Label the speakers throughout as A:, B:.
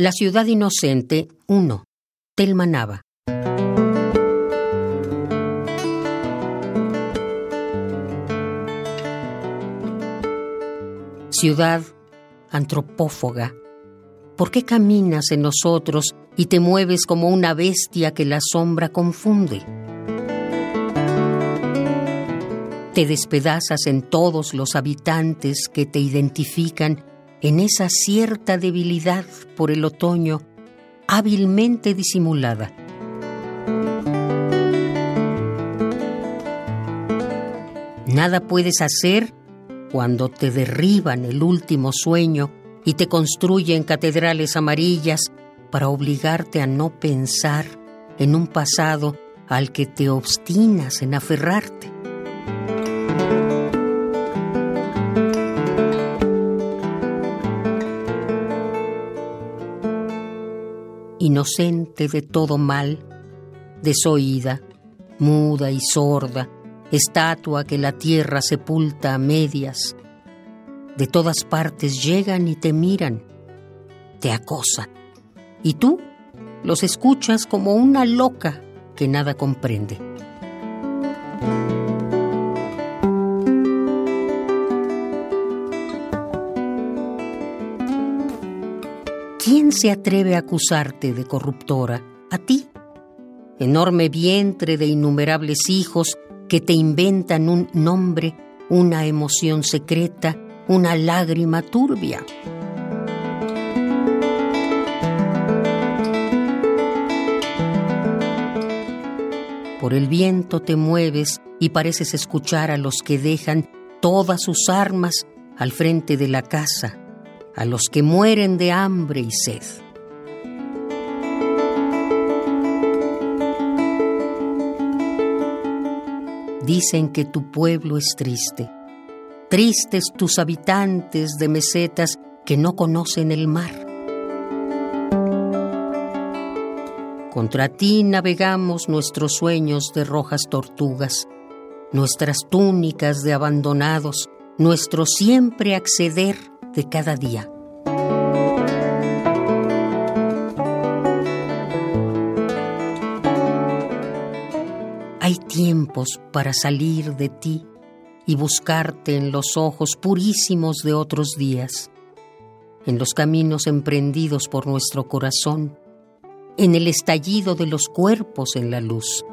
A: La ciudad inocente 1. Telma Nava. Ciudad antropófaga, ¿por qué caminas en nosotros y te mueves como una bestia que la sombra confunde? Te despedazas en todos los habitantes que te identifican en esa cierta debilidad por el otoño hábilmente disimulada. Nada puedes hacer cuando te derriban el último sueño y te construyen catedrales amarillas para obligarte a no pensar en un pasado al que te obstinas en aferrarte. Inocente de todo mal, desoída, muda y sorda, estatua que la tierra sepulta a medias. De todas partes llegan y te miran, te acosan. Y tú los escuchas como una loca que nada comprende. ¿Quién se atreve a acusarte de corruptora? A ti. Enorme vientre de innumerables hijos que te inventan un nombre, una emoción secreta, una lágrima turbia. Por el viento te mueves y pareces escuchar a los que dejan todas sus armas al frente de la casa, a los que mueren de hambre y sed. Dicen que tu pueblo es triste. Tristes tus habitantes de mesetas que no conocen el mar. Contra ti navegamos nuestros sueños de rojas tortugas, nuestras túnicas de abandonados, nuestro siempre acceder de cada día. Hay tiempos para salir de ti y buscarte en los ojos purísimos de otros días, en los caminos emprendidos por nuestro corazón, en el estallido de los cuerpos en la luz.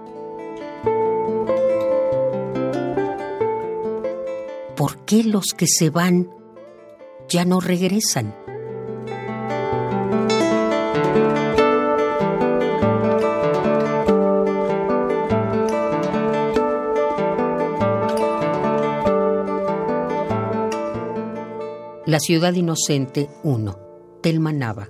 A: ¿Por qué los que se van ya no regresan? La ciudad inocente 1. Telma Nava.